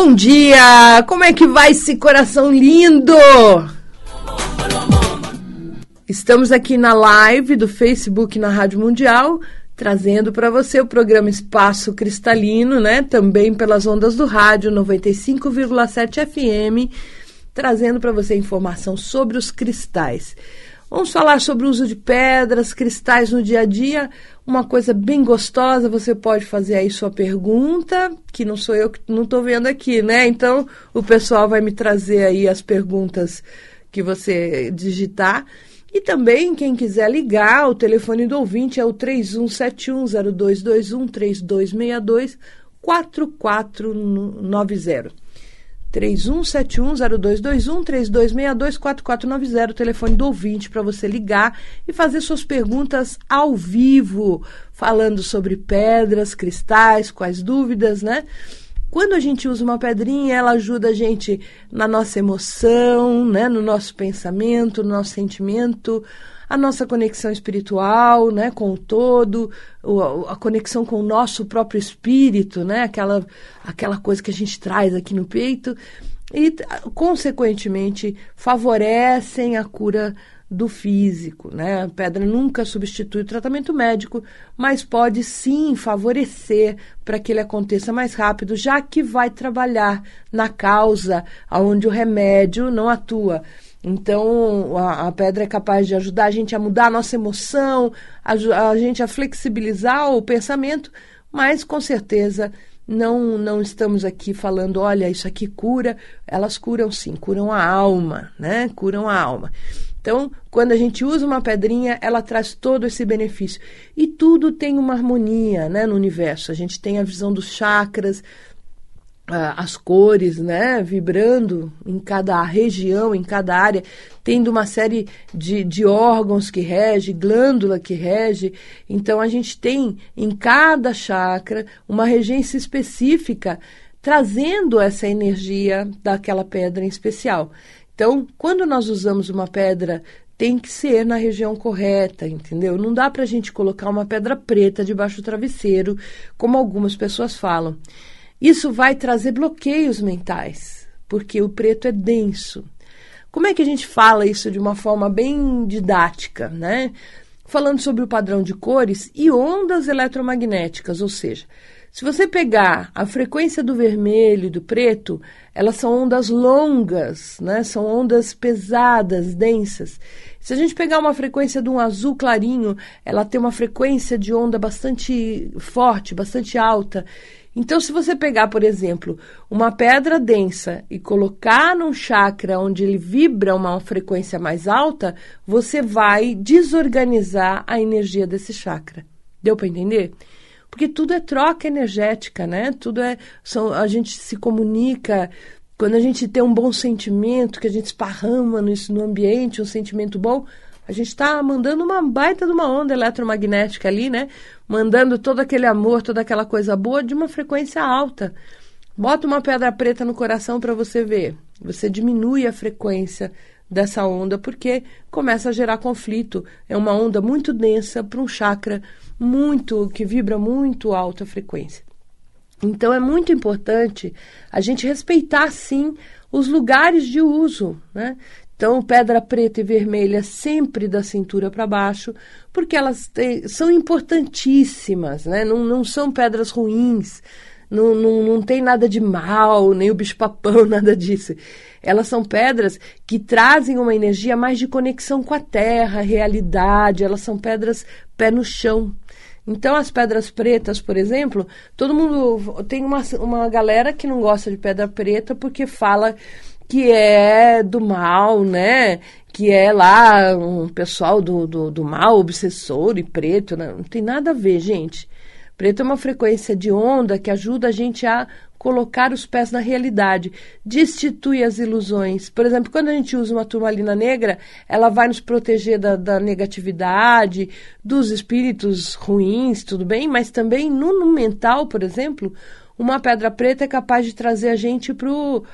Bom dia! Como é que vai esse coração lindo? Estamos aqui na live do Facebook na Rádio Mundial, trazendo para você o programa Espaço Cristalino, né? Também pelas ondas do rádio 95,7 FM, trazendo para você informação sobre os cristais. Vamos falar sobre o uso de pedras, cristais no dia a dia, uma coisa bem gostosa. Você pode fazer aí sua pergunta, que não sou eu que não estou vendo aqui, né? Então o pessoal vai me trazer aí as perguntas que você digitar. E também, quem quiser ligar, o telefone do ouvinte é o 31710221 3262 4490. 31710221 3262 4490, telefone do ouvinte para você ligar e fazer suas perguntas ao vivo, falando sobre pedras, cristais, quais dúvidas, né? Quando a gente usa uma pedrinha, ela ajuda a gente na nossa emoção, né, no nosso pensamento, no nosso sentimento, a nossa conexão espiritual, né, com o todo, a conexão com o nosso próprio espírito, né, aquela, aquela coisa que a gente traz aqui no peito, e, consequentemente, favorecem a cura do físico, né? A pedra nunca substitui o tratamento médico, mas pode sim favorecer para que ele aconteça mais rápido, já que vai trabalhar na causa onde o remédio não atua. Então, a, a, pedra é capaz de ajudar a gente a mudar a nossa emoção, a, a gente a flexibilizar o pensamento, mas com certeza não, não estamos aqui falando, olha, isso aqui cura. Elas curam sim, curam a alma, né? Curam a alma. Então, quando a gente usa uma pedrinha, ela traz todo esse benefício. E tudo tem uma harmonia né, no universo. A gente tem a visão dos chakras, as cores, né, vibrando em cada região, em cada área, tendo uma série de, de órgãos que rege, glândula que rege. Então, a gente tem em cada chakra uma regência específica, trazendo essa energia daquela pedra em especial. Então, quando nós usamos uma pedra, tem que ser na região correta, entendeu? Não dá para a gente colocar uma pedra preta debaixo do travesseiro, como algumas pessoas falam. Isso vai trazer bloqueios mentais, porque o preto é denso. Como é que a gente fala isso de uma forma bem didática, né? Falando sobre o padrão de cores e ondas eletromagnéticas, ou seja, se você pegar a frequência do vermelho e do preto, elas são ondas longas, né? São ondas pesadas, densas. Se a gente pegar uma frequência de um azul clarinho, ela tem uma frequência de onda bastante forte, bastante alta. Então, se você pegar, por exemplo, uma pedra densa e colocar num chakra onde ele vibra uma frequência mais alta, você vai desorganizar a energia desse chakra. Deu para entender? Porque tudo é troca energética, né? Tudo é. São, a gente se comunica. Quando a gente tem um bom sentimento, que a gente esparrama no, no ambiente, um sentimento bom, a gente está mandando uma baita de uma onda eletromagnética ali, né? Mandando todo aquele amor, toda aquela coisa boa de uma frequência alta. Bota uma pedra preta no coração para você ver. Você diminui a frequência dessa onda porque começa a gerar conflito. É uma onda muito densa para um chakra muito que vibra muito alta frequência. Então é muito importante a gente respeitar sim os lugares de uso, né? Então, pedra preta e vermelha sempre da cintura para baixo, porque elas têm, são importantíssimas, né? não, não são pedras ruins, não, não, não tem nada de mal, nem o bicho-papão, nada disso. Elas são pedras que trazem uma energia mais de conexão com a terra, realidade, elas são pedras pé no chão. Então, as pedras pretas, por exemplo, todo mundo. Tem uma, uma galera que não gosta de pedra preta porque fala que é do mal, né? Que é lá um pessoal do, do, do mal, obsessor e preto. Né? Não tem nada a ver, gente. Preta é uma frequência de onda que ajuda a gente a colocar os pés na realidade, destitui as ilusões. Por exemplo, quando a gente usa uma turmalina negra, ela vai nos proteger da, da negatividade, dos espíritos ruins, tudo bem, mas também no, no, mental, por exemplo, uma pedra preta é capaz de trazer a gente para o.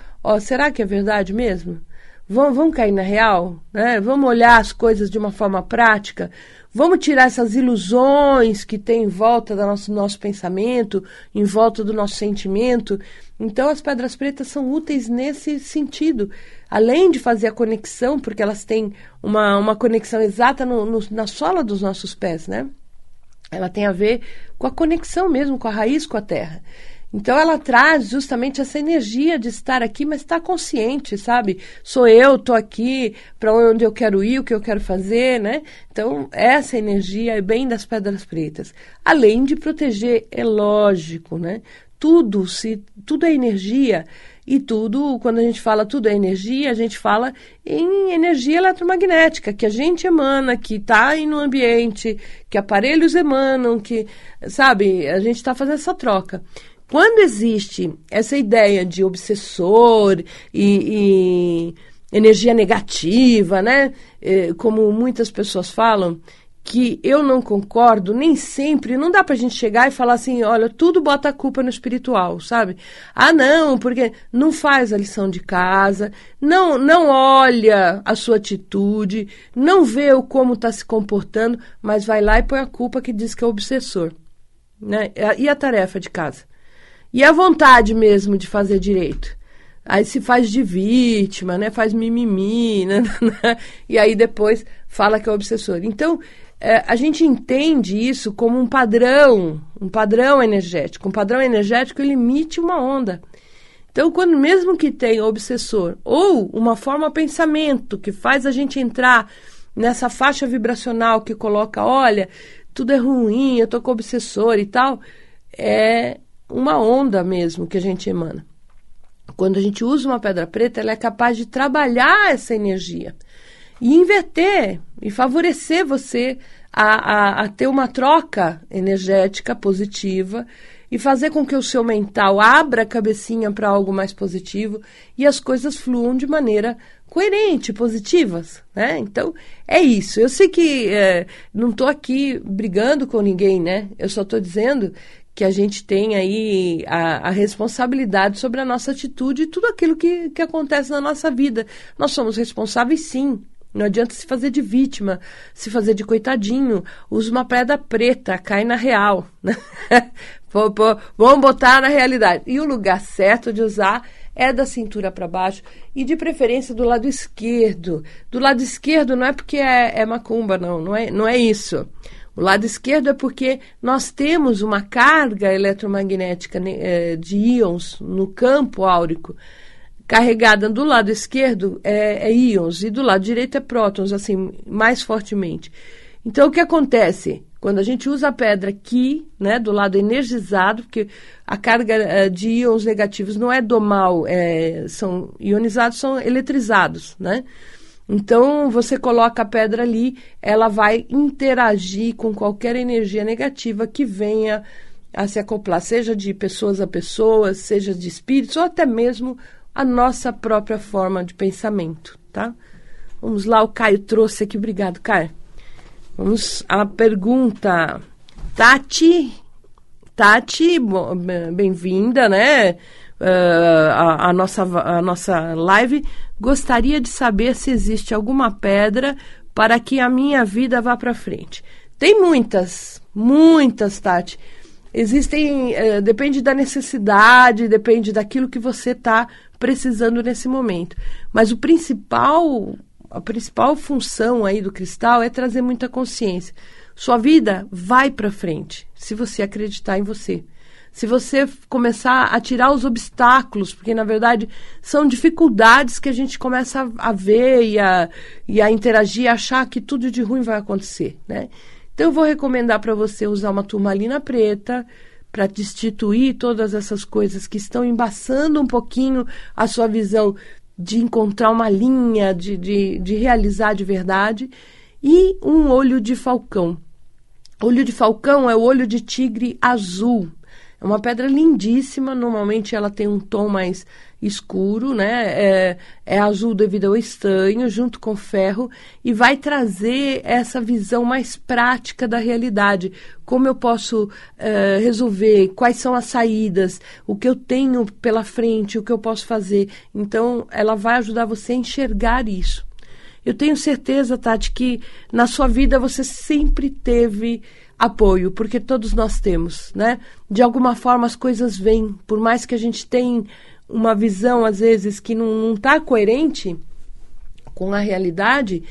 Será que é verdade mesmo? Vamos, vamos cair na real? Né? Vamos olhar as coisas de uma forma prática? Vamos tirar essas ilusões que tem em volta do nosso, nosso pensamento, em volta do nosso sentimento. Então, as pedras pretas são úteis nesse sentido. Além de fazer a conexão, porque elas têm uma, uma conexão exata no, no, na sola dos nossos pés, né? Ela tem a ver com a conexão mesmo, com a raiz, com a terra. Então ela traz justamente essa energia de estar aqui, mas estar tá consciente, sabe? Sou eu, tô aqui, para onde eu quero ir, o que eu quero fazer, né? Então essa energia é bem das pedras pretas. Além de proteger, é lógico, né? Tudo se tudo é energia e tudo, quando a gente fala tudo é energia, a gente fala em energia eletromagnética, que a gente emana, que está aí no ambiente, que aparelhos emanam, que, sabe, a gente está fazendo essa troca. Quando existe essa ideia de obsessor e, e energia negativa, né? É, como muitas pessoas falam, que eu não concordo, nem sempre, não dá pra gente chegar e falar assim, olha, tudo bota a culpa no espiritual, sabe? Ah, não, porque não faz a lição de casa, não não olha a sua atitude, não vê o como está se comportando, mas vai lá e põe a culpa que diz que é obsessor, né? E a tarefa de casa? E a vontade mesmo de fazer direito. Aí se faz de vítima, né? Faz mimimi, né? e aí depois fala que é obsessor. Então, é, a gente entende isso como um padrão, um padrão energético. Um padrão energético ele emite uma onda. Então, quando mesmo que tenha obsessor ou uma forma pensamento que faz a gente entrar nessa faixa vibracional que coloca, olha, tudo é ruim, eu tô com obsessor e tal, é uma onda mesmo que a gente emana. Quando a gente usa uma pedra preta, ela é capaz de trabalhar essa energia e inverter e favorecer você a, a, a ter uma troca energética positiva e fazer com que o seu mental abra a cabecinha para algo mais positivo e as coisas fluam de maneira coerente, positivas, né? Então é isso. Eu sei que é, não estou aqui brigando com ninguém, né? Eu só estou dizendo que a gente tem aí a, a, responsabilidade sobre a nossa atitude e tudo aquilo que, que acontece na nossa vida. Nós somos responsáveis, sim. Não adianta se fazer de vítima, se fazer de coitadinho. Usa uma pedra preta, cai na real. Né? Vamos botar na realidade. E o lugar certo de usar é da cintura para baixo e de preferência do lado esquerdo. Do lado esquerdo não é porque é, é macumba, não, não é, não é isso. O lado esquerdo é porque nós temos uma carga eletromagnética né, é, de íons no campo áurico. Carregada do lado esquerdo é, é íons e do lado direito é prótons, assim, mais fortemente. Então, o que acontece? Quando a gente usa a pedra aqui, né, do lado energizado, porque a carga é, de íons negativos não é do mal, é, são ionizados, são eletrizados, né? Então, você coloca a pedra ali, ela vai interagir com qualquer energia negativa que venha a se acoplar, seja de pessoas a pessoas, seja de espíritos, ou até mesmo a nossa própria forma de pensamento, tá? Vamos lá, o Caio trouxe aqui. Obrigado, Caio. Vamos à pergunta. Tati, Tati, bem-vinda, né? Uh, a, a, nossa, a nossa live. Gostaria de saber se existe alguma pedra para que a minha vida vá para frente. Tem muitas, muitas, Tati. Existem, eh, depende da necessidade, depende daquilo que você está precisando nesse momento. Mas o principal, a principal função aí do cristal é trazer muita consciência. Sua vida vai para frente, se você acreditar em você se você começar a tirar os obstáculos, porque na verdade são dificuldades que a gente começa a, a ver e a, e a interagir, achar que tudo de ruim vai acontecer, né? Então eu vou recomendar para você usar uma turmalina preta para destituir todas essas coisas que estão embaçando um pouquinho a sua visão de encontrar uma linha, de, de, de realizar de verdade, e um olho de falcão. Olho de falcão é o olho de tigre azul. É uma pedra lindíssima, normalmente ela tem um tom mais escuro, né? É, é, azul devido ao estanho, junto com ferro, e vai trazer essa visão mais prática da realidade. Como eu posso é, resolver, quais são as saídas, o que eu tenho pela frente, o que eu posso fazer. Então, ela vai ajudar você a enxergar isso. Eu tenho certeza, Tati, que na sua vida você sempre teve apoio, porque todos nós temos, né? De alguma forma as coisas vêm, por mais que a gente tenha uma visão, às vezes, que não está coerente com a realidade,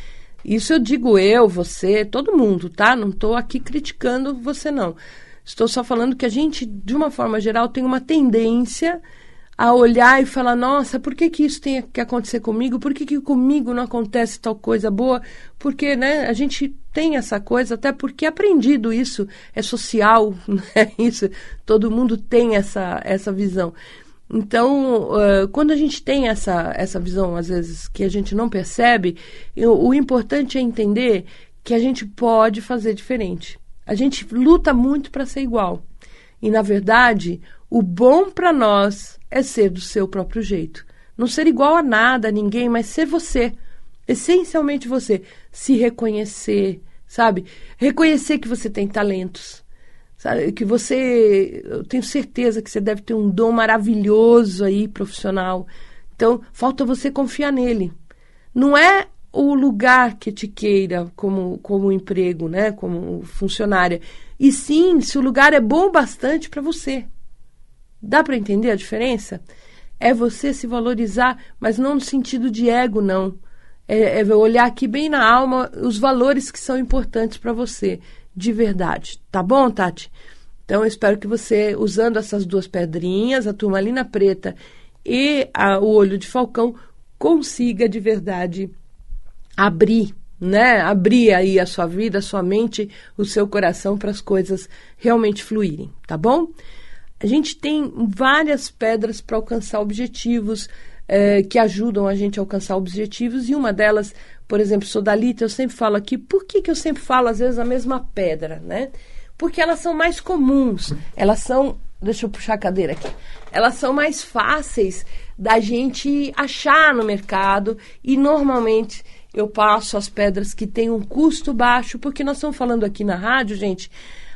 isso eu digo eu, você, todo mundo, tá? Não estou aqui criticando você, não. Estou só falando que a gente, de uma forma geral, tem uma tendência a olhar e falar, nossa, por que, que isso tem que acontecer comigo? Por que, que comigo não acontece tal coisa boa? Porque, né, a gente tem essa coisa, até porque é aprendido isso, é social, né? Isso, todo mundo tem essa, essa visão. Então, uh, quando a gente tem essa, essa visão, às vezes, que a gente não percebe, eu, o importante é entender que a gente pode fazer diferente. A gente luta muito para ser igual. E, na verdade, o bom para nós é ser do seu próprio jeito. Não ser igual a nada, a ninguém, mas ser você. Essencialmente você. Se reconhecer, sabe? Reconhecer que você tem talentos Sabe, que você, eu tenho certeza que você deve ter um dom maravilhoso aí, profissional. Então, falta você confiar nele. Não é o lugar que te queira como, como emprego, né, como funcionária. E sim, se o lugar é bom bastante para você. Dá para entender a diferença? É você se valorizar, mas não no sentido de ego, não. É, é olhar aqui bem na alma os valores que são importantes para você de verdade. Tá bom, Tati? Então, eu espero que você, usando essas duas pedrinhas, a turmalina preta e a, o olho de falcão, consiga de verdade abrir, né? Abrir aí a sua vida, a sua mente, o seu coração para as coisas realmente fluírem, tá bom? A gente tem várias pedras para alcançar objetivos é, que ajudam a gente a alcançar objetivos e uma delas por exemplo, sodalita, eu sempre falo aqui, por que, que eu sempre falo às vezes a mesma pedra, né? Porque elas são mais comuns, elas são, deixa eu puxar a cadeira aqui, elas são mais fáceis da gente achar no mercado e normalmente eu passo as pedras que têm um custo baixo, porque nós estamos falando aqui na rádio, gente,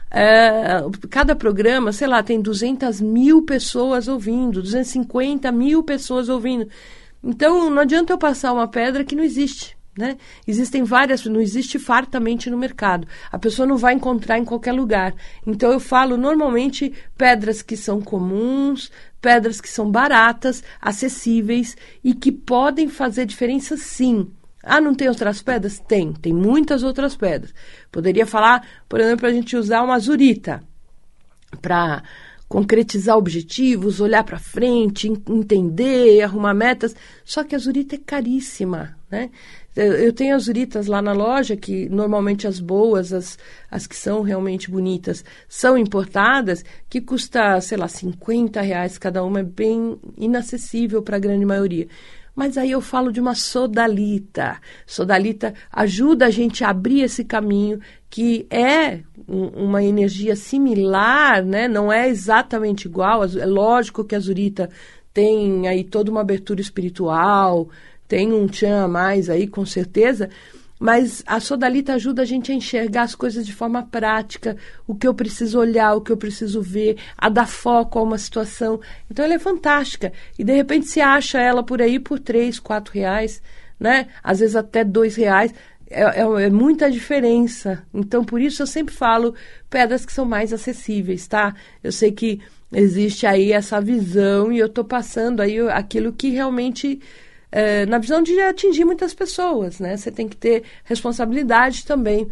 é, cada programa, sei lá, tem 200 mil pessoas ouvindo, 250 mil pessoas ouvindo. Então, não adianta eu passar uma pedra que não existe. Né? Existem várias, não existe fartamente no mercado. A pessoa não vai encontrar em qualquer lugar. Então eu falo normalmente pedras que são comuns, pedras que são baratas, acessíveis e que podem fazer diferença sim. Ah, não tem outras pedras? Tem, tem muitas outras pedras. Poderia falar, por exemplo, a gente usar uma azurita para concretizar objetivos, olhar para frente, entender, arrumar metas. Só que a azurita é caríssima, né? Eu tenho azuritas lá na loja, que normalmente as boas, as, as que são realmente bonitas, são importadas, que custa, sei lá, 50 reais cada uma, é bem inacessível para a grande maioria. Mas aí eu falo de uma sodalita. Sodalita ajuda a gente a abrir esse caminho, que é uma energia similar, né? não é exatamente igual. É lógico que a azurita tem aí toda uma abertura espiritual, tem um tchan a mais aí, com certeza, mas a sodalita ajuda a gente a enxergar as coisas de forma prática, o que eu preciso olhar, o que eu preciso ver, a dar foco a uma situação. Então ela é fantástica. E de repente se acha ela por aí por três, quatro reais, né? Às vezes até dois reais. É, é, é, muita diferença. Então, por isso eu sempre falo pedras que são mais acessíveis, tá? Eu sei que existe aí essa visão e eu estou passando aí aquilo que realmente é, na visão de atingir muitas pessoas, né? Você tem que ter responsabilidade também,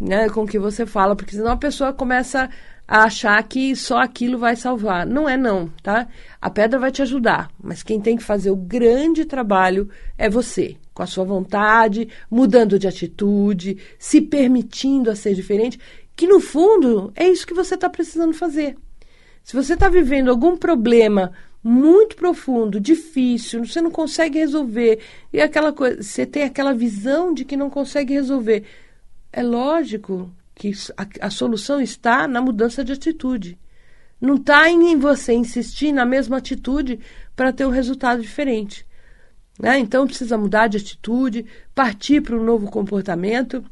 né, com o que você fala, porque senão a pessoa começa a achar que só aquilo vai salvar. Não é não, tá? A pedra vai te ajudar, mas quem tem que fazer o grande trabalho é você, com a sua vontade, mudando de atitude, se permitindo a ser diferente, que no fundo é isso que você está precisando fazer. Se você está vivendo algum problema muito profundo, difícil, você não consegue resolver. E aquela coisa, você tem aquela visão de que não consegue resolver. É lógico que a, a solução está na mudança de atitude. Não está em você insistir na mesma atitude para ter um resultado diferente. Né? Então precisa mudar de atitude, partir para um novo comportamento.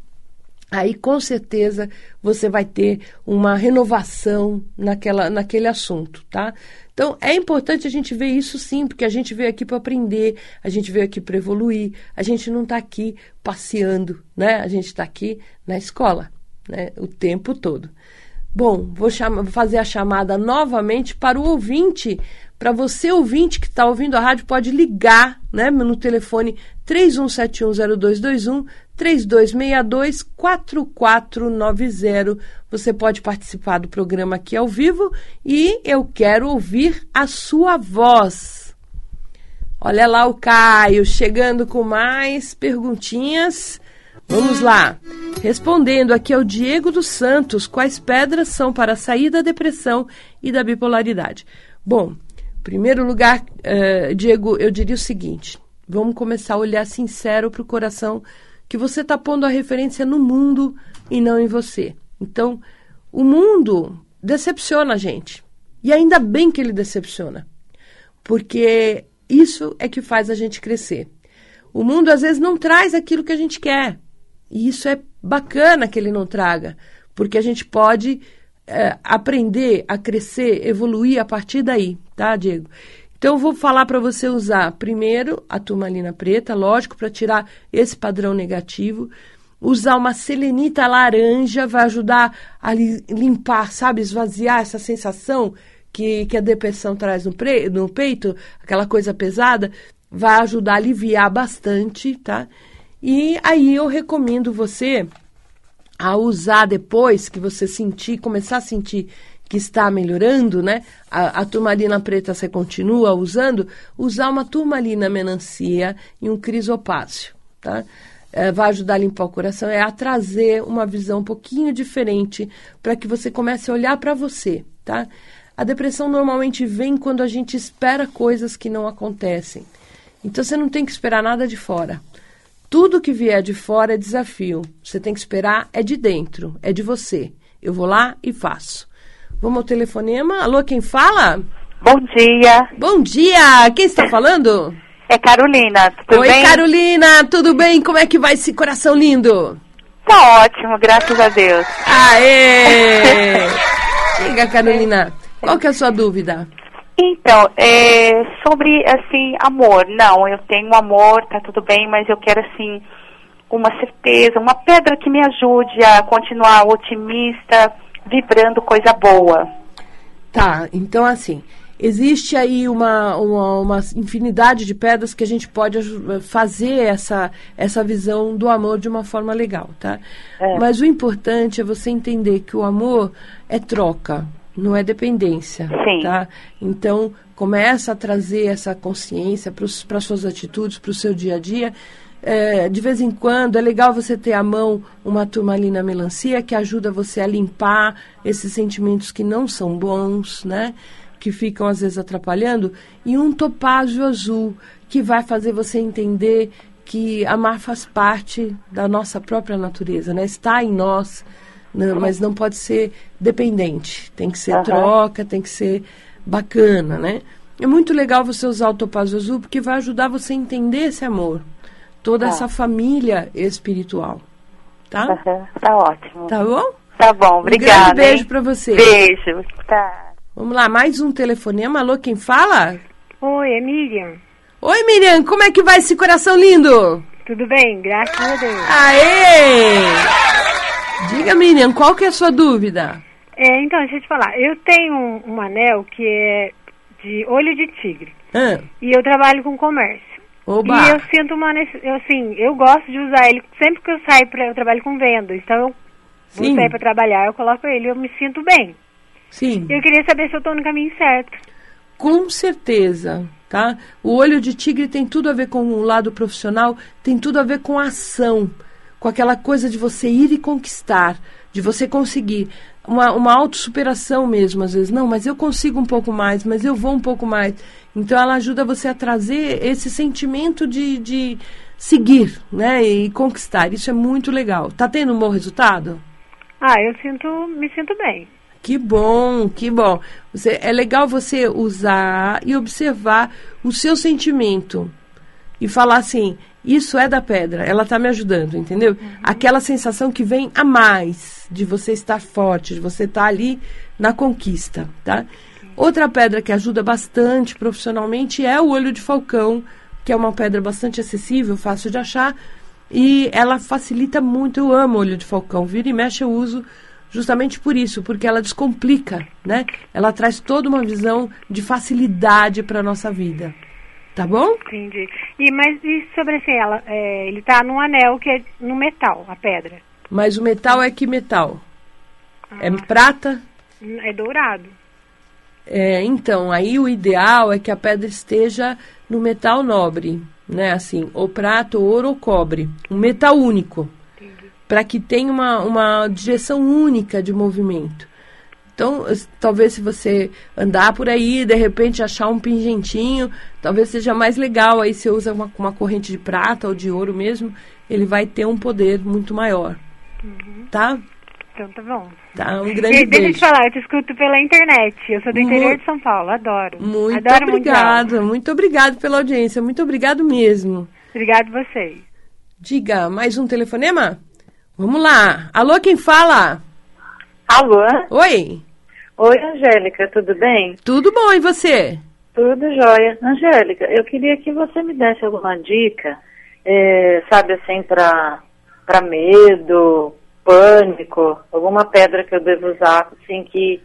Aí com certeza você vai ter uma renovação naquela, naquele assunto, tá? Então é importante a gente ver isso sim, porque a gente veio aqui para aprender, a gente veio aqui para evoluir, a gente não está aqui passeando, né? A gente está aqui na escola, né? O tempo todo. Bom, vou, fazer a chamada novamente para o ouvinte. Para você, ouvinte que está ouvindo a rádio, pode ligar né, no telefone 31710221 3262 4490. Você pode participar do programa aqui ao vivo e eu quero ouvir a sua voz. Olha lá o Caio chegando com mais perguntinhas. Vamos lá. Respondendo aqui ao Diego dos Santos, quais pedras são para sair da depressão e da bipolaridade? Bom, em primeiro lugar, uh, Diego, eu diria o seguinte: vamos começar a olhar sincero para o coração que você está pondo a referência no mundo e não em você. Então, o mundo decepciona a gente. E ainda bem que ele decepciona, porque isso é que faz a gente crescer. O mundo às vezes não traz aquilo que a gente quer. E isso é bacana que ele não traga, porque a gente pode é, aprender a crescer, evoluir a partir daí, tá, Diego? Então, eu vou falar para você usar primeiro a turmalina preta, lógico, para tirar esse padrão negativo. Usar uma selenita laranja vai ajudar a limpar, sabe, esvaziar essa sensação que, que a depressão traz no, pre, no peito, aquela coisa pesada, vai ajudar a aliviar bastante, tá? E aí eu recomendo você a usar depois que você sentir, começar a sentir que está melhorando, né? A, a turmalina preta você continua usando, usar uma turmalina melancia e um crisopáceo, tá? É, vai ajudar a limpar o coração, é a trazer uma visão um pouquinho diferente para que você comece a olhar para você, tá? A depressão normalmente vem quando a gente espera coisas que não acontecem. Então você não tem que esperar nada de fora. Tudo que vier de fora é desafio. Você tem que esperar é de dentro, é de você. Eu vou lá e faço. Vamos ao telefonema. Alô, quem fala? Bom dia. Bom dia. Quem está falando? É Carolina. Tudo Oi, bem? Carolina. Tudo bem? Como é que vai esse coração lindo? Tá ótimo, graças a Deus. Aê! Diga, Carolina. Qual que é a sua dúvida? Então, é, sobre, assim, amor. Não, eu tenho amor, tá tudo bem, mas eu quero, assim, uma certeza, uma pedra que me ajude a continuar otimista, vibrando coisa boa. Tá, então assim, existe aí uma, uma, uma, infinidade de pedras que a gente pode fazer essa, essa visão do amor de uma forma legal, tá? É. Mas o importante é você entender que o amor é troca, não é dependência, Sim. tá? Então, começa a trazer essa consciência para as suas atitudes, para o seu dia a dia, é, de vez em quando é legal você ter à mão uma turmalina melancia que ajuda você a limpar esses sentimentos que não são bons, né? Que ficam às vezes atrapalhando, e um topázio azul que vai fazer você entender que amar faz parte da nossa própria natureza, né? Está em nós, né? mas não pode ser dependente. Tem que ser uhum. troca, tem que ser bacana, né? É muito legal você usar o topázio azul porque vai ajudar você a entender esse amor toda tá. essa família espiritual. Tá? Uhum, tá ótimo. Tá bom? Tá bom, obrigada. Um beijo para você. Beijo. Tá. Vamos lá, mais um telefonema. Alô, quem fala? Oi, é Miriam. Oi, Miriam, como é que vai esse coração lindo? Tudo bem, graças a Deus. Aê! Diga, Miriam, qual que é a sua dúvida? É, então, deixa eu te falar. Eu tenho um, um anel que é de olho de tigre. Ah. E eu trabalho com comércio. Oba. E eu sinto uma assim, eu gosto de usar ele sempre que eu saio para eu trabalho com venda. Então eu Sim. vou sair para trabalhar, eu coloco ele, eu me sinto bem. Sim. Eu queria saber se eu estou no caminho certo. Com certeza, tá? O olho de tigre tem tudo a ver com o lado profissional, tem tudo a ver com a ação, com aquela coisa de você ir e conquistar, de você conseguir uma, uma autossuperação mesmo, às vezes. Não, mas eu consigo um pouco mais, mas eu vou um pouco mais. Então, ela ajuda você a trazer esse sentimento de, de seguir, né? E conquistar. Isso é muito legal. Tá tendo um bom resultado? Ah, eu sinto, me sinto bem. Que bom, que bom. Você, é legal você usar e observar o seu sentimento e falar assim: isso é da pedra, ela está me ajudando, entendeu? Uhum. Aquela sensação que vem a mais de você estar forte, de você estar ali na conquista, tá? Outra pedra que ajuda bastante profissionalmente é o olho de falcão, que é uma pedra bastante acessível, fácil de achar, e ela facilita muito. Eu amo olho de falcão, vira e mexe eu uso justamente por isso, porque ela descomplica, né? Ela traz toda uma visão de facilidade para a nossa vida. Tá bom? Entendi. E, mas e sobre assim, ela, é, ele tá num anel que é no metal, a pedra. Mas o metal é que metal? É ah. É prata? É dourado. É, então, aí o ideal é que a pedra esteja no metal nobre, né? Assim, ou prata, ou ouro ou cobre. Um metal único. Para que tenha uma, uma direção única de movimento. Então, talvez se você andar por aí, de repente achar um pingentinho, talvez seja mais legal. Aí você usa uma, uma corrente de prata ou de ouro mesmo, ele vai ter um poder muito maior. Uhum. Tá? Então tá bom. Tá, um grande e, beijo. Deixa eu te falar, eu te escuto pela internet. Eu sou do interior de São Paulo, adoro. Muito adoro obrigado, muito obrigado pela audiência, muito obrigado mesmo. Obrigado vocês. Diga, mais um telefonema? Vamos lá. Alô, quem fala? Alô? Oi. Oi, Angélica, tudo bem? Tudo bom, e você? Tudo jóia. Angélica, eu queria que você me desse alguma dica, é, sabe assim, para medo, pânico, alguma pedra que eu devo usar, assim, que,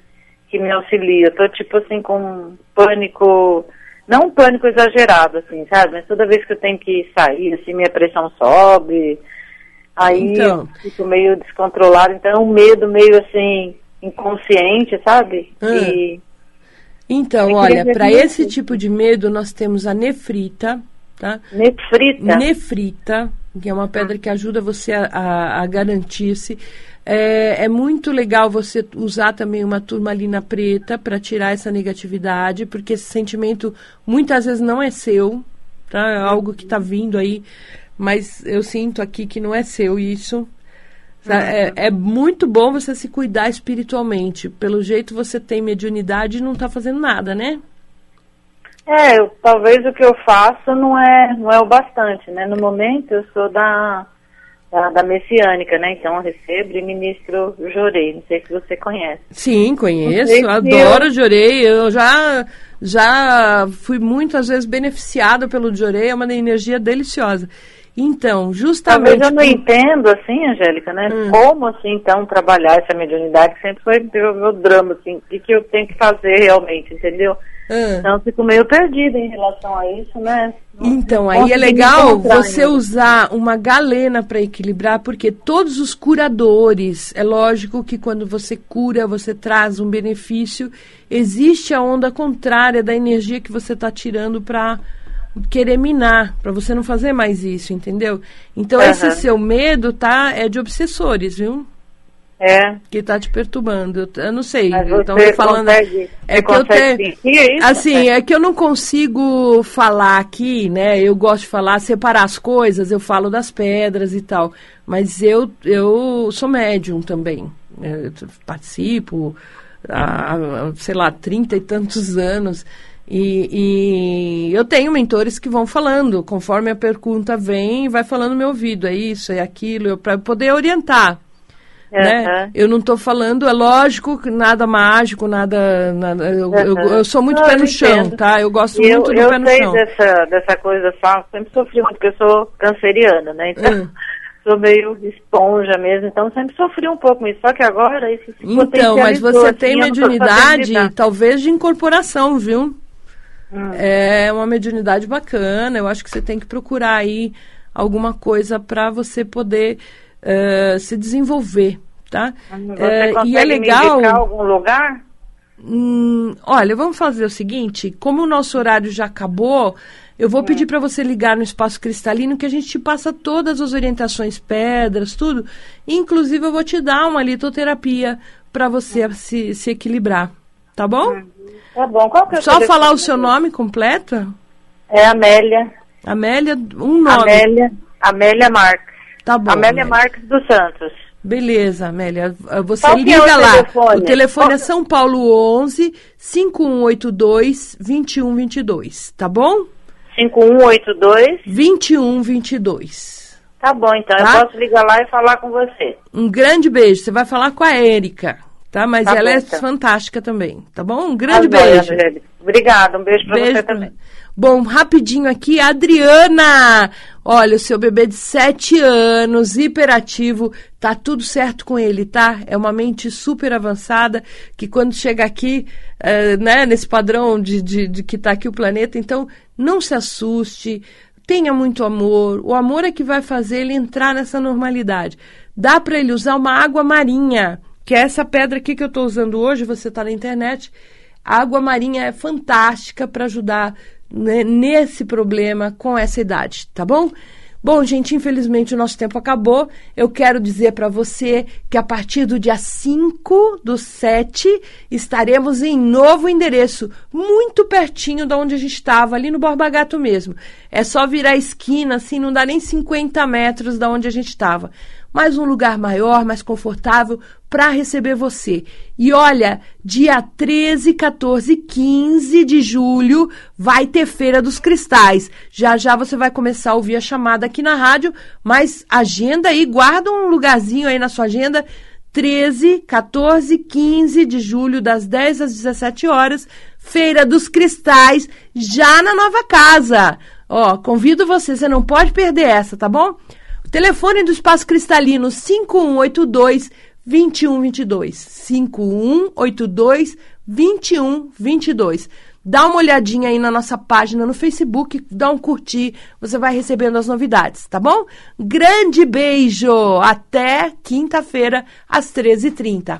que me auxilia. Eu tô, tipo assim, com pânico, não um pânico exagerado, assim, sabe? Mas toda vez que eu tenho que sair, assim, minha pressão sobe, aí então. fico meio descontrolado. Então, é um medo meio, assim, inconsciente, sabe? Ah. E... Então, olha, para esse tipo de medo nós temos a nefrita, tá? Nefrita. Nefrita, que é uma pedra que ajuda você a, a, a garantir-se. É, é, muito legal você usar também uma turmalina preta para tirar essa negatividade, porque esse sentimento muitas vezes não é seu, tá? É algo que está vindo aí, mas eu sinto aqui que não é seu isso. É, é, muito bom você se cuidar espiritualmente. Pelo jeito você tem mediunidade e não está fazendo nada, né? É, eu, talvez o que eu faço não é, não é o bastante, né? No momento eu sou da, da, da messiânica, né? Então eu recebo e ministro Jorei. Não sei se você conhece. Sim, conheço. Adoro eu... Jorei. Eu já, já fui muitas vezes beneficiada pelo Jorei. É uma energia deliciosa. Então, justamente. Talvez eu não entendo, assim, Angélica, né? Hum. Como, assim, então, trabalhar essa mediunidade, que sempre foi o meu drama, assim, o que, eu tenho que fazer realmente, entendeu? Hum. Então, eu fico meio perdida em relação a isso, né? Então, aí é legal você usar uma galena para equilibrar, porque todos os curadores, é lógico que quando você cura, você traz um benefício, existe a onda contrária da energia que você está tirando para querer minar, para você não fazer mais isso, entendeu? Então uhum. esse seu medo tá é de obsessores, viu? É. Que tá te perturbando. Eu, não sei. Então falando consegue, é que eu tenho assim, é que eu não consigo falar aqui, né? Eu gosto de falar separar as coisas, eu falo das pedras e tal, mas eu eu sou médium também. Né? Eu participo há, sei lá, trinta e tantos anos. E, e, eu tenho mentores que vão falando, conforme a pergunta vem, vai falando no meu ouvido, é isso, é aquilo, para poder orientar. Uhum. Né? Eu não estou falando, é lógico, nada mágico, nada. nada eu, uhum. eu, eu, sou muito não, pé no chão, tá? Eu gosto eu, muito do pé no chão. Eu sei dessa, dessa coisa, só, sempre sofri muito, porque eu sou canceriana, né? Então. Uhum sou meio esponja mesmo, então sempre sofri um pouco com isso. Só que agora isso se Então, mas você tem assim, mediunidade, talvez de incorporação, viu? Hum. É uma mediunidade bacana. Eu acho que você tem que procurar aí alguma coisa para você poder uh, se desenvolver, tá? Você uh, e é legal. Me algum lugar? Hum, olha, vamos fazer o seguinte: como o nosso horário já acabou, eu vou é. pedir para você ligar no espaço cristalino que a gente te passa todas as orientações, pedras, tudo. Inclusive, eu vou te dar uma litoterapia para você é. se, se equilibrar, tá bom? Uhum. Tá bom. Qual que é o Só falar o seu nome completo? É Amélia. Amélia, um nome. Amélia, Amélia Marques. Tá bom. Amélia, Amélia. Marques dos Santos. Beleza, Amélia. Você Qual liga é o lá. telefone? O telefone Qual- é São Paulo 11 5182 2122, tá bom? 5182. 2122. Tá bom, então. Tá? Eu posso ligar lá e falar com você. Um grande beijo. Você vai falar com a Érica, tá? Mas Tá ela bom, é tá. fantástica também, tá bom? Um grande Tá bom, beijo. Angélica. Obrigada. Um beijo pra Beijo você também. Bom, rapidinho aqui, Adriana. Olha, o seu bebê de 7 anos, hiperativo, tá tudo certo com ele, tá? É uma mente super avançada que quando chega aqui, eh, né, nesse padrão de, de, de que tá aqui o planeta, então não se assuste, tenha muito amor. O amor é que vai fazer ele entrar nessa normalidade. Dá para ele usar uma água marinha, que é essa pedra aqui que eu estou usando hoje, você tá na internet. A água marinha é fantástica para ajudar né, nesse problema com essa idade, tá bom? Bom, gente, infelizmente o nosso tempo acabou. Eu quero dizer para você que a partir do dia 5 do 7 estaremos em novo endereço, muito pertinho de onde a gente estava, ali no Borba Gato mesmo. É só virar a esquina, assim, não dá nem 50 metros da onde a gente estava. Mas um lugar maior, mais confortável para receber você. E olha, dia 13, 14 e 15 de julho vai ter Feira dos Cristais. Já já você vai começar a ouvir a chamada aqui na rádio, mas agenda aí, guarda um lugarzinho aí na sua agenda. 13, 14 e 15 de julho, das 10 às 17 horas, Feira dos Cristais, já na nova casa. Ó, convido você, você não pode perder essa, tá bom? O telefone do Espaço Cristalino 5182 2122. 5182 2122. Dá uma olhadinha aí na nossa página no Facebook, dá um curtir, você vai recebendo as novidades, tá bom? Grande beijo! Até quinta-feira, às 13h30.